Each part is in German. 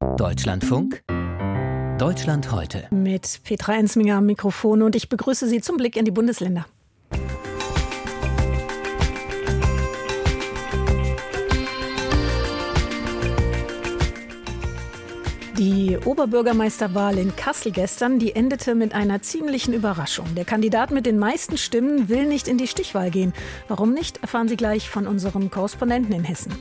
Deutschlandfunk Deutschland heute. Mit Petra Ensminger am Mikrofon und ich begrüße Sie zum Blick in die Bundesländer. Die Oberbürgermeisterwahl in Kassel gestern, die endete mit einer ziemlichen Überraschung. Der Kandidat mit den meisten Stimmen will nicht in die Stichwahl gehen. Warum nicht, erfahren Sie gleich von unserem Korrespondenten in Hessen.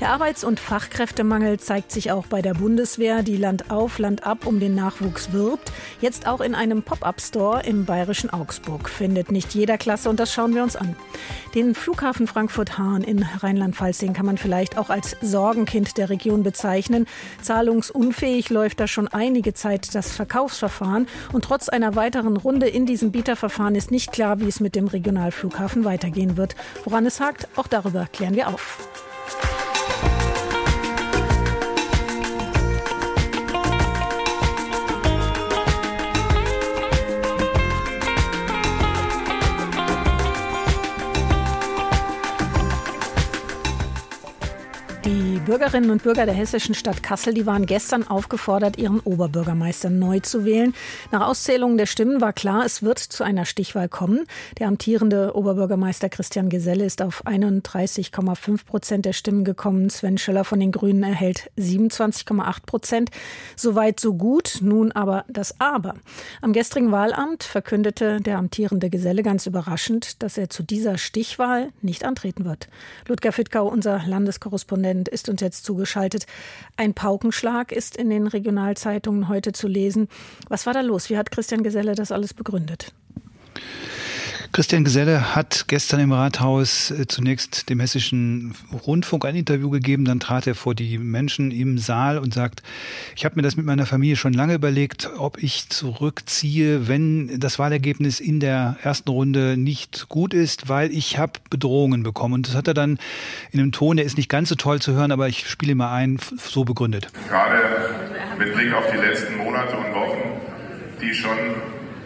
Der Arbeits- und Fachkräftemangel zeigt sich auch bei der Bundeswehr, die Land auf, Land ab um den Nachwuchs wirbt. Jetzt auch in einem Pop-up-Store im bayerischen Augsburg. Findet nicht jeder Klasse und das schauen wir uns an. Den Flughafen Frankfurt-Hahn in Rheinland-Pfalz, den kann man vielleicht auch als Sorgenkind der Region bezeichnen. Zahlungsunfähig Tatsächlich läuft da schon einige Zeit das Verkaufsverfahren und trotz einer weiteren Runde in diesem Bieterverfahren ist nicht klar, wie es mit dem Regionalflughafen weitergehen wird. Woran es hakt, auch darüber klären wir auf. Bürgerinnen und Bürger der hessischen Stadt Kassel, die waren gestern aufgefordert, ihren Oberbürgermeister neu zu wählen. Nach Auszählung der Stimmen war klar, es wird zu einer Stichwahl kommen. Der amtierende Oberbürgermeister Christian Geselle ist auf 31,5 Prozent der Stimmen gekommen. Sven Schöller von den Grünen erhält 27,8 Prozent. Soweit so gut. Nun aber das Aber. Am gestrigen Wahlamt verkündete der amtierende Geselle ganz überraschend, dass er zu dieser Stichwahl nicht antreten wird. Ludger Fittkau, unser Landeskorrespondent, ist uns jetzt zugeschaltet. Ein Paukenschlag ist in den Regionalzeitungen heute zu lesen. Was war da los? Wie hat Christian Geselle das alles begründet? Christian Geselle hat gestern im Rathaus äh, zunächst dem hessischen Rundfunk ein Interview gegeben, dann trat er vor die Menschen im Saal und sagt, ich habe mir das mit meiner Familie schon lange überlegt, ob ich zurückziehe, wenn das Wahlergebnis in der ersten Runde nicht gut ist, weil ich habe Bedrohungen bekommen. Und das hat er dann in einem Ton, der ist nicht ganz so toll zu hören, aber ich spiele mal ein, so begründet. Gerade mit Blick auf die letzten Monate und Wochen, die schon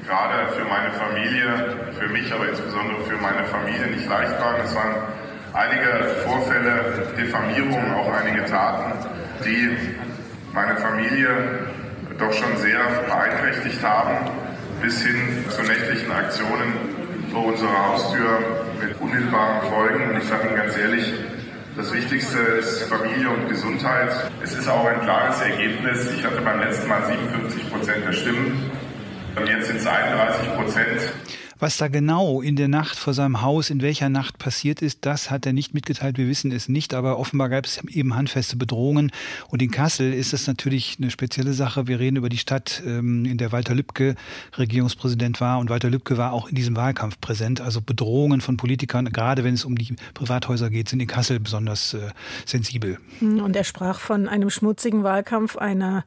gerade für meine Familie, für mich, aber insbesondere für meine Familie nicht leicht waren. Es waren einige Vorfälle, Diffamierungen, auch einige Taten, die meine Familie doch schon sehr beeinträchtigt haben, bis hin zu nächtlichen Aktionen vor unserer Haustür mit unmittelbaren Folgen. Und ich sage Ihnen ganz ehrlich, das Wichtigste ist Familie und Gesundheit. Es ist auch ein klares Ergebnis. Ich hatte beim letzten Mal 57 Prozent der Stimmen. Und jetzt sind es 31 Prozent. Was da genau in der Nacht vor seinem Haus, in welcher Nacht passiert ist, das hat er nicht mitgeteilt. Wir wissen es nicht, aber offenbar gab es eben handfeste Bedrohungen. Und in Kassel ist es natürlich eine spezielle Sache. Wir reden über die Stadt, ähm, in der Walter Lübcke Regierungspräsident war. Und Walter Lübcke war auch in diesem Wahlkampf präsent. Also Bedrohungen von Politikern, gerade wenn es um die Privathäuser geht, sind in Kassel besonders äh, sensibel. Und er sprach von einem schmutzigen Wahlkampf, einer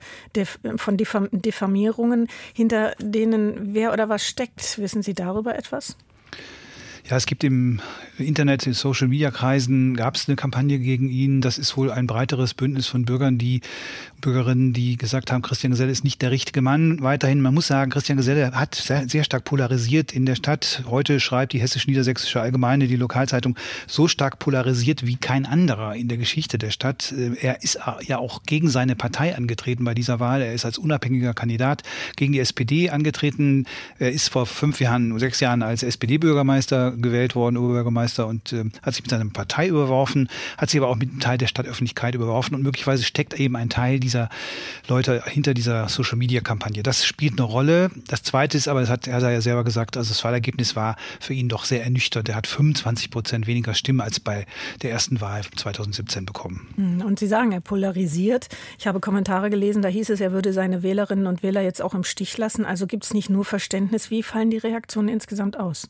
von Diffamierungen, hinter denen wer oder was steckt. Wissen Sie darüber? Darüber etwas? Ja, es gibt im Internet, in Social Media Kreisen gab es eine Kampagne gegen ihn. Das ist wohl ein breiteres Bündnis von Bürgern, die Bürgerinnen, die gesagt haben, Christian Geselle ist nicht der richtige Mann. Weiterhin, man muss sagen, Christian Geselle hat sehr, sehr stark polarisiert in der Stadt. Heute schreibt die Hessisch-Niedersächsische Allgemeine, die Lokalzeitung, so stark polarisiert wie kein anderer in der Geschichte der Stadt. Er ist ja auch gegen seine Partei angetreten bei dieser Wahl. Er ist als unabhängiger Kandidat gegen die SPD angetreten. Er ist vor fünf Jahren, sechs Jahren als SPD-Bürgermeister gewählt worden, Oberbürgermeister, und äh, hat sich mit seiner Partei überworfen, hat sich aber auch mit einem Teil der Stadtöffentlichkeit überworfen und möglicherweise steckt eben ein Teil dieser Leute hinter dieser Social-Media-Kampagne. Das spielt eine Rolle. Das Zweite ist aber, das hat er ja selber gesagt, also das Wahlergebnis war für ihn doch sehr ernüchternd. Er hat 25 Prozent weniger Stimmen als bei der ersten Wahl 2017 bekommen. Hm, und Sie sagen, er polarisiert. Ich habe Kommentare gelesen, da hieß es, er würde seine Wählerinnen und Wähler jetzt auch im Stich lassen. Also gibt es nicht nur Verständnis. Wie fallen die Reaktionen insgesamt aus?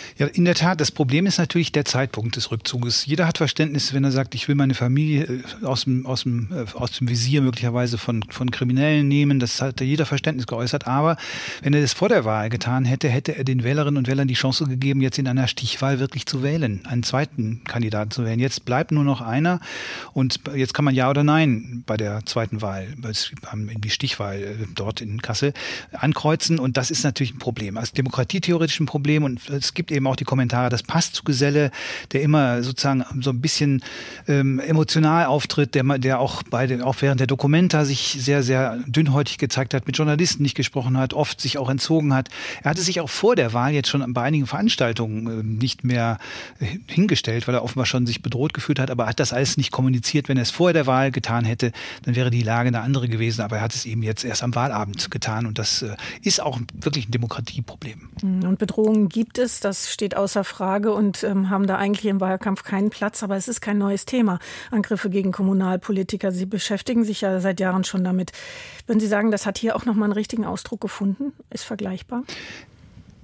Ja, in der Tat. Das Problem ist natürlich der Zeitpunkt des Rückzuges. Jeder hat Verständnis, wenn er sagt, ich will meine Familie äh, aus dem, aus dem, äh, aus dem Visier möglicherweise von, von Kriminellen nehmen. Das hat jeder Verständnis geäußert. Aber wenn er das vor der Wahl getan hätte, hätte er den Wählerinnen und Wählern die Chance gegeben, jetzt in einer Stichwahl wirklich zu wählen, einen zweiten Kandidaten zu wählen. Jetzt bleibt nur noch einer und jetzt kann man Ja oder Nein bei der zweiten Wahl, in die Stichwahl äh, dort in Kassel, ankreuzen. Und das ist natürlich ein Problem. Als demokratietheoretisch ein Problem und es gibt eben auch auch die Kommentare, das passt zu Geselle, der immer sozusagen so ein bisschen ähm, emotional auftritt, der, der auch bei den, auch während der Dokumenta sich sehr, sehr dünnhäutig gezeigt hat, mit Journalisten nicht gesprochen hat, oft sich auch entzogen hat. Er hatte sich auch vor der Wahl jetzt schon bei einigen Veranstaltungen äh, nicht mehr hingestellt, weil er offenbar schon sich bedroht gefühlt hat, aber hat das alles nicht kommuniziert. Wenn er es vor der Wahl getan hätte, dann wäre die Lage eine andere gewesen. Aber er hat es eben jetzt erst am Wahlabend getan und das äh, ist auch wirklich ein Demokratieproblem. Und Bedrohungen gibt es, das steht außer Frage und ähm, haben da eigentlich im Wahlkampf keinen Platz. Aber es ist kein neues Thema. Angriffe gegen Kommunalpolitiker. Sie beschäftigen sich ja seit Jahren schon damit. Würden Sie sagen, das hat hier auch nochmal einen richtigen Ausdruck gefunden? Ist vergleichbar?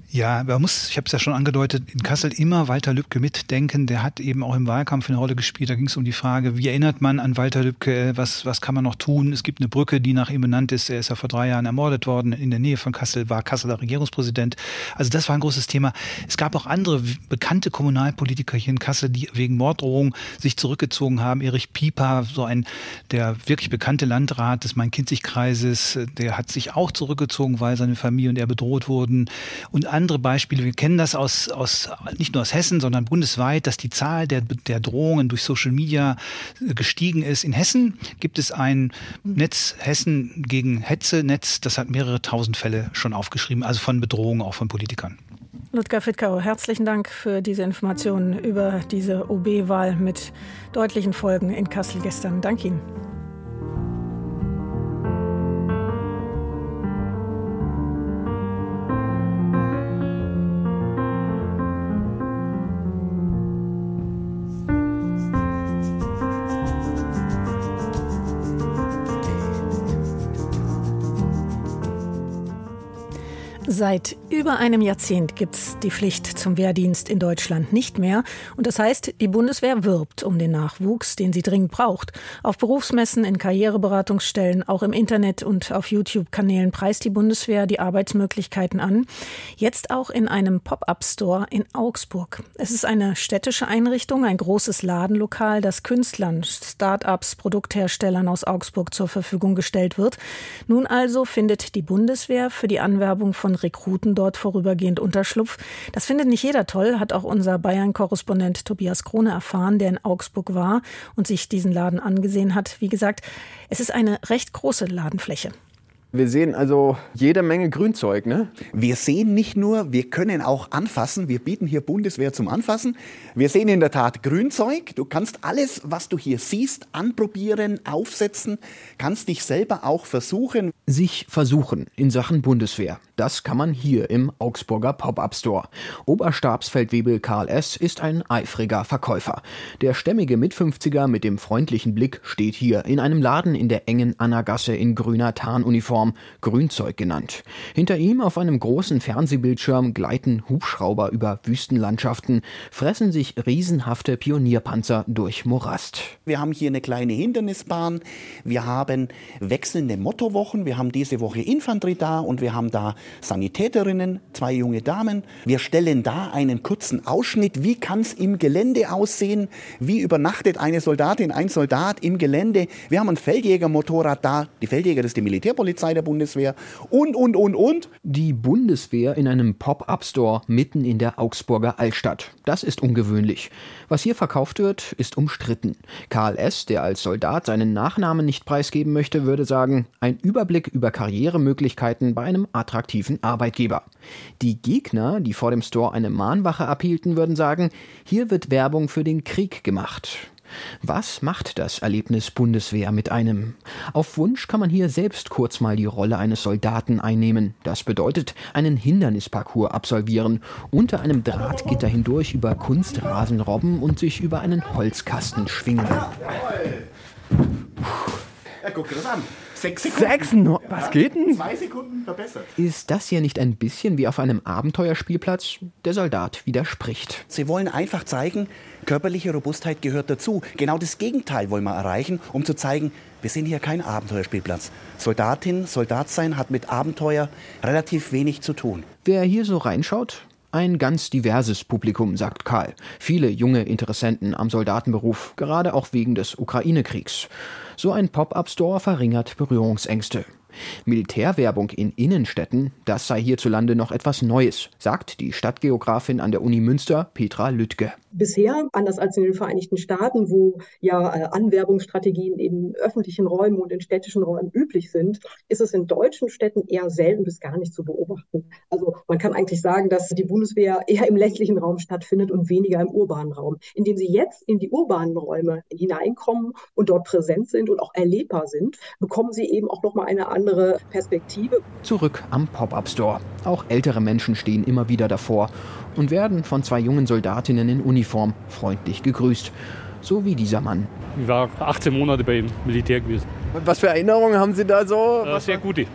Ja, man muss, ich habe es ja schon angedeutet, in Kassel immer Walter Lübcke mitdenken. Der hat eben auch im Wahlkampf eine Rolle gespielt. Da ging es um die Frage, wie erinnert man an Walter Lübcke, was, was kann man noch tun? Es gibt eine Brücke, die nach ihm benannt ist. Er ist ja vor drei Jahren ermordet worden in der Nähe von Kassel, war Kasseler Regierungspräsident. Also das war ein großes Thema. Es gab auch andere bekannte Kommunalpolitiker hier in Kassel, die wegen Morddrohung sich zurückgezogen haben. Erich Pieper, so ein der wirklich bekannte Landrat des Main-Kinzig-Kreises, der hat sich auch zurückgezogen, weil seine Familie und er bedroht wurden. Und andere Beispiele. Wir kennen das aus, aus nicht nur aus Hessen, sondern bundesweit, dass die Zahl der, der Drohungen durch Social Media äh, gestiegen ist. In Hessen gibt es ein Netz Hessen gegen Hetze-Netz, das hat mehrere tausend Fälle schon aufgeschrieben, also von Bedrohungen auch von Politikern. Ludger Fittkau, herzlichen Dank für diese Informationen über diese OB-Wahl mit deutlichen Folgen in Kassel gestern. Danke Ihnen. Seit über einem Jahrzehnt gibt es die Pflicht zum Wehrdienst in Deutschland nicht mehr. Und das heißt, die Bundeswehr wirbt um den Nachwuchs, den sie dringend braucht. Auf Berufsmessen, in Karriereberatungsstellen, auch im Internet und auf YouTube-Kanälen preist die Bundeswehr die Arbeitsmöglichkeiten an. Jetzt auch in einem Pop-up-Store in Augsburg. Es ist eine städtische Einrichtung, ein großes Ladenlokal, das Künstlern, Start-ups, Produktherstellern aus Augsburg zur Verfügung gestellt wird. Nun also findet die Bundeswehr für die Anwerbung von Rekruten dort vorübergehend Unterschlupf. Das findet nicht jeder toll, hat auch unser Bayern-Korrespondent Tobias Krone erfahren, der in Augsburg war und sich diesen Laden angesehen hat. Wie gesagt, es ist eine recht große Ladenfläche. Wir sehen also jede Menge Grünzeug, ne? Wir sehen nicht nur, wir können auch anfassen. Wir bieten hier Bundeswehr zum Anfassen. Wir sehen in der Tat Grünzeug. Du kannst alles, was du hier siehst, anprobieren, aufsetzen, kannst dich selber auch versuchen. Sich versuchen in Sachen Bundeswehr. Das kann man hier im Augsburger Pop-Up Store. Oberstabsfeldwebel Karl S. ist ein eifriger Verkäufer. Der stämmige Mit-50er mit dem freundlichen Blick steht hier in einem Laden in der engen Annergasse in grüner Tarnuniform, Grünzeug genannt. Hinter ihm auf einem großen Fernsehbildschirm gleiten Hubschrauber über Wüstenlandschaften, fressen sich riesenhafte Pionierpanzer durch Morast. Wir haben hier eine kleine Hindernisbahn, wir haben wechselnde Mottowochen, wir haben diese Woche Infanterie da und wir haben da Sanitäterinnen, zwei junge Damen. Wir stellen da einen kurzen Ausschnitt. Wie kann es im Gelände aussehen? Wie übernachtet eine Soldatin, ein Soldat im Gelände? Wir haben ein Feldjägermotorrad da. Die Feldjäger, das ist die Militärpolizei der Bundeswehr. Und, und, und, und. Die Bundeswehr in einem Pop-up-Store mitten in der Augsburger Altstadt. Das ist ungewöhnlich. Was hier verkauft wird, ist umstritten. Karl S., der als Soldat seinen Nachnamen nicht preisgeben möchte, würde sagen, ein Überblick über Karrieremöglichkeiten bei einem attraktiven Arbeitgeber. Die Gegner, die vor dem Store eine Mahnwache abhielten, würden sagen, hier wird Werbung für den Krieg gemacht. Was macht das Erlebnis Bundeswehr mit einem? Auf Wunsch kann man hier selbst kurz mal die Rolle eines Soldaten einnehmen. Das bedeutet einen Hindernisparcours absolvieren, unter einem Drahtgitter hindurch über Kunstrasen robben und sich über einen Holzkasten schwingen. Ja, guck dir das an. Sechs Sekunden. Sechs no Was geht denn? Zwei Sekunden verbessert. Ist das hier nicht ein bisschen wie auf einem Abenteuerspielplatz? Der Soldat widerspricht. Sie wollen einfach zeigen, körperliche Robustheit gehört dazu. Genau das Gegenteil wollen wir erreichen, um zu zeigen, wir sind hier kein Abenteuerspielplatz. Soldatin, Soldat sein hat mit Abenteuer relativ wenig zu tun. Wer hier so reinschaut, ein ganz diverses Publikum, sagt Karl. Viele junge Interessenten am Soldatenberuf, gerade auch wegen des Ukraine-Kriegs. So ein Pop-up-Store verringert Berührungsängste. Militärwerbung in Innenstädten, das sei hierzulande noch etwas Neues, sagt die Stadtgeografin an der Uni Münster, Petra Lüttke. Bisher, anders als in den Vereinigten Staaten, wo ja äh, Anwerbungsstrategien in öffentlichen Räumen und in städtischen Räumen üblich sind, ist es in deutschen Städten eher selten bis gar nicht zu beobachten. Also man kann eigentlich sagen, dass die Bundeswehr eher im ländlichen Raum stattfindet und weniger im urbanen Raum. Indem sie jetzt in die urbanen Räume hineinkommen und dort präsent sind und auch erlebbar sind, bekommen sie eben auch nochmal eine andere Perspektive. Zurück am Pop-up Store. Auch ältere Menschen stehen immer wieder davor und werden von zwei jungen Soldatinnen in Uniform freundlich gegrüßt. So wie dieser Mann. Ich war 18 Monate beim Militär gewesen. Was für Erinnerungen haben Sie da so? Äh, sehr gute.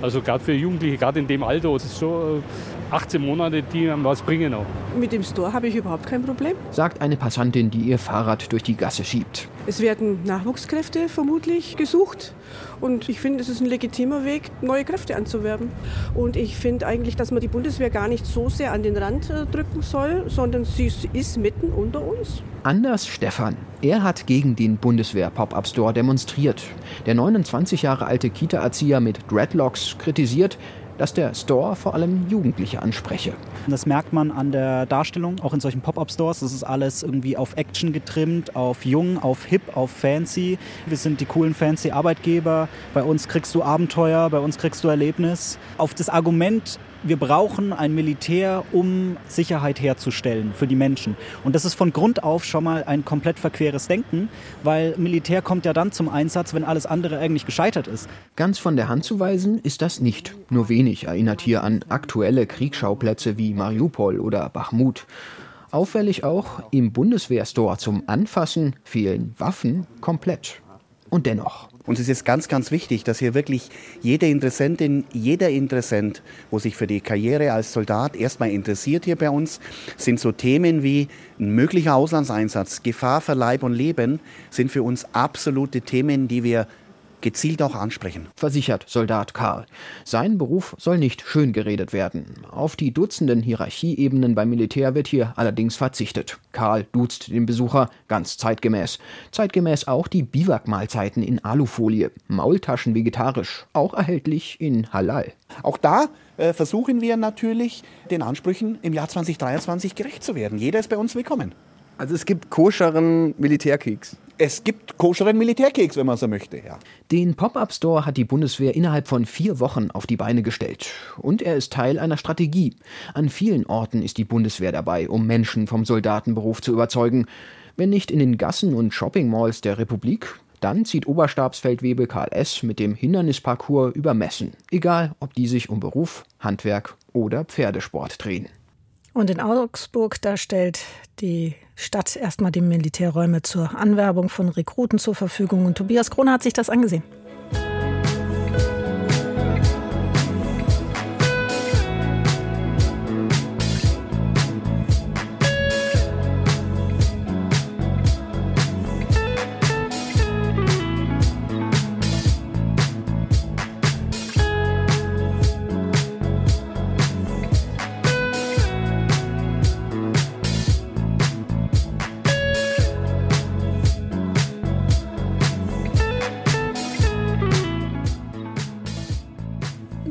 Also gerade für Jugendliche, gerade in dem Alter, es ist schon 18 Monate, die einem was bringen auch. Mit dem Store habe ich überhaupt kein Problem. Sagt eine Passantin, die ihr Fahrrad durch die Gasse schiebt. Es werden Nachwuchskräfte vermutlich gesucht. Und ich finde, es ist ein legitimer Weg, neue Kräfte anzuwerben. Und ich finde eigentlich, dass man die Bundeswehr gar nicht so sehr an den Rand äh, drücken soll, sondern sie ist mitten unter uns. Anders Stefan. Er hat gegen den Bundeswehr-Pop-Up-Store demonstriert. Der 29 Jahre alte Kita-Erzieher mit Dreadlocks kritisiert, dass der Store vor allem Jugendliche anspreche. Das merkt man an der Darstellung, auch in solchen Pop-up-Stores. Das ist alles irgendwie auf Action getrimmt, auf jung, auf hip, auf fancy. Wir sind die coolen fancy Arbeitgeber. Bei uns kriegst du Abenteuer, bei uns kriegst du Erlebnis. Auf das Argument wir brauchen ein Militär, um Sicherheit herzustellen für die Menschen. Und das ist von Grund auf schon mal ein komplett verqueres Denken, weil Militär kommt ja dann zum Einsatz, wenn alles andere eigentlich gescheitert ist. Ganz von der Hand zu weisen ist das nicht. Nur wenig erinnert hier an aktuelle Kriegsschauplätze wie Mariupol oder Bachmut. Auffällig auch, im Bundeswehrstore zum Anfassen fehlen Waffen komplett. Und dennoch. Und es ist ganz, ganz wichtig, dass hier wirklich jede Interessentin, jeder Interessent, wo sich für die Karriere als Soldat erstmal interessiert hier bei uns, sind so Themen wie ein möglicher Auslandseinsatz, Gefahr für Leib und Leben, sind für uns absolute Themen, die wir gezielt auch ansprechen. Versichert Soldat Karl. Sein Beruf soll nicht schön geredet werden. Auf die Dutzenden Hierarchieebenen beim Militär wird hier allerdings verzichtet. Karl duzt den Besucher ganz zeitgemäß. Zeitgemäß auch die Biwakmahlzeiten in Alufolie. Maultaschen vegetarisch, auch erhältlich in Halal. Auch da äh, versuchen wir natürlich, den Ansprüchen im Jahr 2023 gerecht zu werden. Jeder ist bei uns willkommen. Also es gibt koscheren Militärkeks. Es gibt koscheren Militärkeks, wenn man so möchte, ja. Den Pop-Up-Store hat die Bundeswehr innerhalb von vier Wochen auf die Beine gestellt. Und er ist Teil einer Strategie. An vielen Orten ist die Bundeswehr dabei, um Menschen vom Soldatenberuf zu überzeugen. Wenn nicht in den Gassen und Shopping-Malls der Republik, dann zieht Oberstabsfeldwebel Karl S. mit dem Hindernisparcours über Messen. Egal, ob die sich um Beruf, Handwerk oder Pferdesport drehen. Und in Augsburg, da stellt die Stadt erstmal die Militärräume zur Anwerbung von Rekruten zur Verfügung. Und Tobias Krone hat sich das angesehen.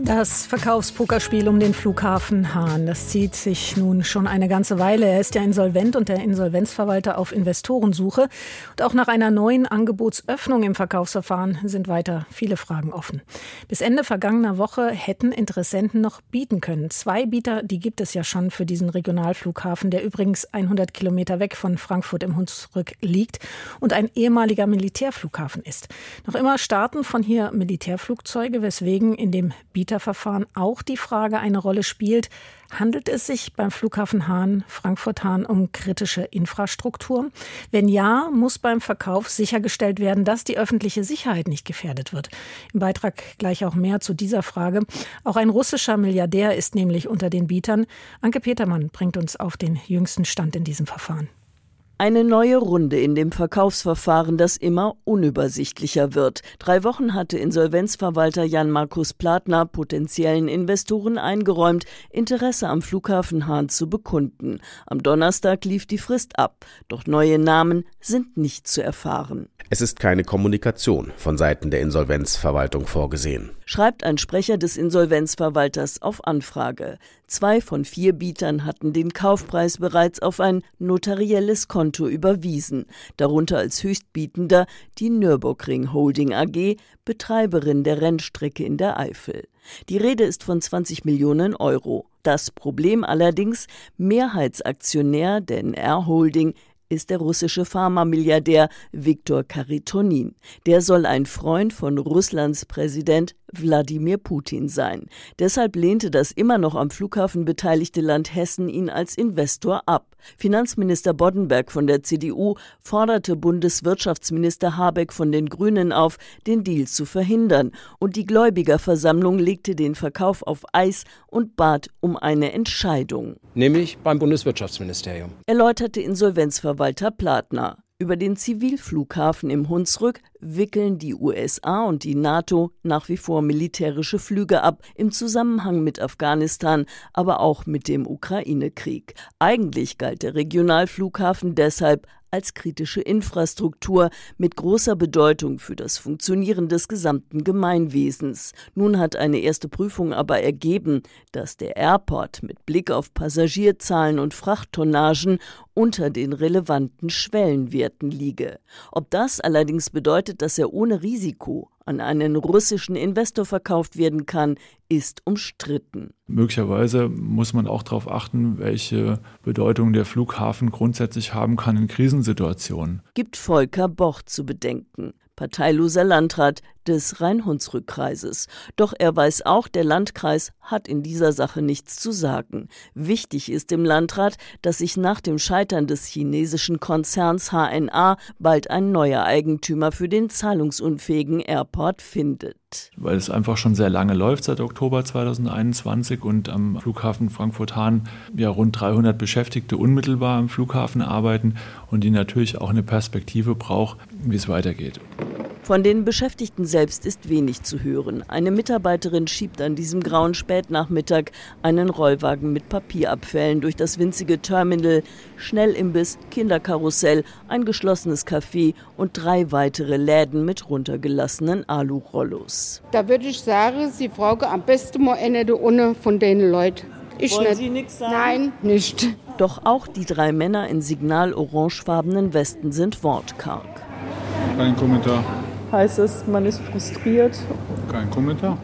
Das Verkaufspokerspiel um den Flughafen Hahn, das zieht sich nun schon eine ganze Weile. Er ist ja insolvent und der Insolvenzverwalter auf Investorensuche. Und auch nach einer neuen Angebotsöffnung im Verkaufsverfahren sind weiter viele Fragen offen. Bis Ende vergangener Woche hätten Interessenten noch bieten können. Zwei Bieter, die gibt es ja schon für diesen Regionalflughafen, der übrigens 100 Kilometer weg von Frankfurt im Hunsrück liegt und ein ehemaliger Militärflughafen ist. Noch immer starten von hier Militärflugzeuge, weswegen in dem Bieter Verfahren auch die Frage eine Rolle spielt, handelt es sich beim Flughafen Hahn, Frankfurt-Hahn um kritische Infrastruktur? Wenn ja, muss beim Verkauf sichergestellt werden, dass die öffentliche Sicherheit nicht gefährdet wird. Im Beitrag gleich auch mehr zu dieser Frage. Auch ein russischer Milliardär ist nämlich unter den Bietern. Anke Petermann bringt uns auf den jüngsten Stand in diesem Verfahren. Eine neue Runde in dem Verkaufsverfahren, das immer unübersichtlicher wird. Drei Wochen hatte Insolvenzverwalter Jan-Markus Platner potenziellen Investoren eingeräumt, Interesse am Flughafen Hahn zu bekunden. Am Donnerstag lief die Frist ab, doch neue Namen sind nicht zu erfahren. Es ist keine Kommunikation von Seiten der Insolvenzverwaltung vorgesehen. Schreibt ein Sprecher des Insolvenzverwalters auf Anfrage. Zwei von vier Bietern hatten den Kaufpreis bereits auf ein notarielles Konto überwiesen, darunter als Höchstbietender die Nürburgring Holding AG, Betreiberin der Rennstrecke in der Eifel. Die Rede ist von 20 Millionen Euro. Das Problem allerdings, Mehrheitsaktionär der NR Holding ist der russische Pharmamilliardär Viktor Karitonin. Der soll ein Freund von Russlands Präsident Wladimir Putin sein. Deshalb lehnte das immer noch am Flughafen beteiligte Land Hessen ihn als Investor ab. Finanzminister Boddenberg von der CDU forderte Bundeswirtschaftsminister Habeck von den Grünen auf, den Deal zu verhindern, und die Gläubigerversammlung legte den Verkauf auf Eis und bat um eine Entscheidung. Nämlich beim Bundeswirtschaftsministerium. Erläuterte Insolvenzverwalter Platner. Über den Zivilflughafen im Hunsrück wickeln die USA und die NATO nach wie vor militärische Flüge ab, im Zusammenhang mit Afghanistan, aber auch mit dem Ukraine-Krieg. Eigentlich galt der Regionalflughafen deshalb als kritische Infrastruktur mit großer Bedeutung für das Funktionieren des gesamten Gemeinwesens. Nun hat eine erste Prüfung aber ergeben, dass der Airport mit Blick auf Passagierzahlen und Frachttonnagen unter den relevanten Schwellenwerten liege. Ob das allerdings bedeutet, dass er ohne Risiko an einen russischen Investor verkauft werden kann, ist umstritten. Möglicherweise muss man auch darauf achten, welche Bedeutung der Flughafen grundsätzlich haben kann in Krisensituationen. Gibt Volker Boch zu bedenken parteiloser Landrat des Rhein-Hunsrück-Kreises. Doch er weiß auch, der Landkreis hat in dieser Sache nichts zu sagen. Wichtig ist dem Landrat, dass sich nach dem Scheitern des chinesischen Konzerns HNA bald ein neuer Eigentümer für den zahlungsunfähigen Airport findet. Weil es einfach schon sehr lange läuft, seit Oktober 2021 und am Flughafen Frankfurt-Hahn ja rund 300 Beschäftigte unmittelbar am Flughafen arbeiten und die natürlich auch eine Perspektive braucht, wie es weitergeht. Von den Beschäftigten selbst ist wenig zu hören. Eine Mitarbeiterin schiebt an diesem grauen Spätnachmittag einen Rollwagen mit Papierabfällen durch das winzige Terminal, Schnellimbiss, Kinderkarussell, ein geschlossenes Café und drei weitere Läden mit runtergelassenen Alu-Rollos. Da würde ich sagen, Sie fragen am besten mal eine der ohne von den Leuten. Ich Wollen nicht. Sie nichts sagen? Nein, nicht. Doch auch die drei Männer in signal-orangefarbenen Westen sind wortkarg. Kein Kommentar heißt es, man ist frustriert. Kein Kommentar.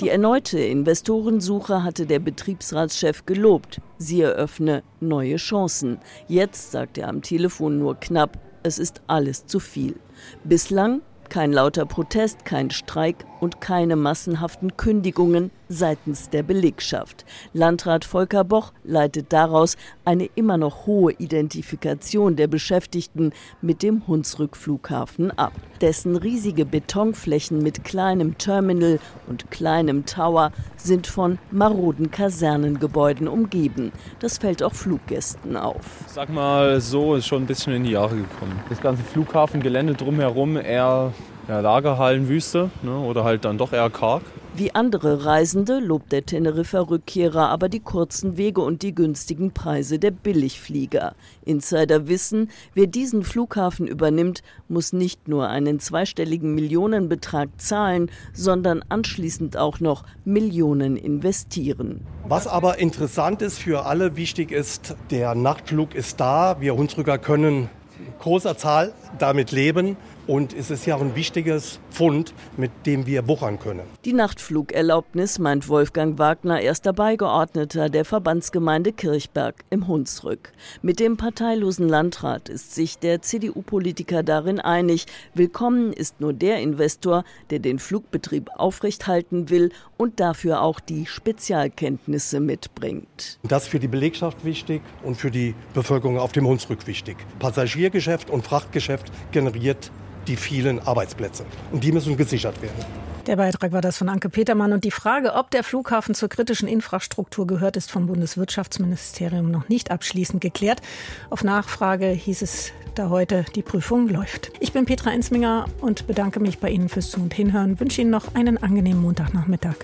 Die erneute Investorensuche hatte der Betriebsratschef gelobt. Sie eröffne neue Chancen. Jetzt sagt er am Telefon nur knapp, es ist alles zu viel. Bislang kein lauter Protest, kein Streik und keine massenhaften Kündigungen seitens der Belegschaft. Landrat Volker Boch leitet daraus eine immer noch hohe Identifikation der Beschäftigten mit dem Hunsrück-Flughafen ab. Dessen riesige Betonflächen mit kleinem Terminal und kleinem Tower sind von maroden Kasernengebäuden umgeben. Das fällt auch Fluggästen auf. Sag mal so, ist schon ein bisschen in die Jahre gekommen. Das ganze Flughafengelände drumherum eher ja, Lagerhallenwüste ne, oder halt dann doch eher karg. Wie andere Reisende lobt der Teneriffa-Rückkehrer aber die kurzen Wege und die günstigen Preise der Billigflieger. Insider wissen, wer diesen Flughafen übernimmt, muss nicht nur einen zweistelligen Millionenbetrag zahlen, sondern anschließend auch noch Millionen investieren. Was aber interessant ist für alle, wichtig ist, der Nachtflug ist da. Wir Hunsrücker können großer Zahl damit leben. Und es ist ja auch ein wichtiges Pfund, mit dem wir wuchern können. Die Nachtflugerlaubnis meint Wolfgang Wagner, erster Beigeordneter der Verbandsgemeinde Kirchberg im Hunsrück. Mit dem parteilosen Landrat ist sich der CDU-Politiker darin einig. Willkommen ist nur der Investor, der den Flugbetrieb aufrechthalten will und dafür auch die Spezialkenntnisse mitbringt. Das ist für die Belegschaft wichtig und für die Bevölkerung auf dem Hunsrück wichtig. Passagiergeschäft und Frachtgeschäft generiert die vielen Arbeitsplätze. Und die müssen gesichert werden. Der Beitrag war das von Anke Petermann und die Frage, ob der Flughafen zur kritischen Infrastruktur gehört, ist vom Bundeswirtschaftsministerium noch nicht abschließend geklärt. Auf Nachfrage hieß es da heute, die Prüfung läuft. Ich bin Petra Ensminger und bedanke mich bei Ihnen fürs Zu- und Hinhören. Wünsche Ihnen noch einen angenehmen Montagnachmittag.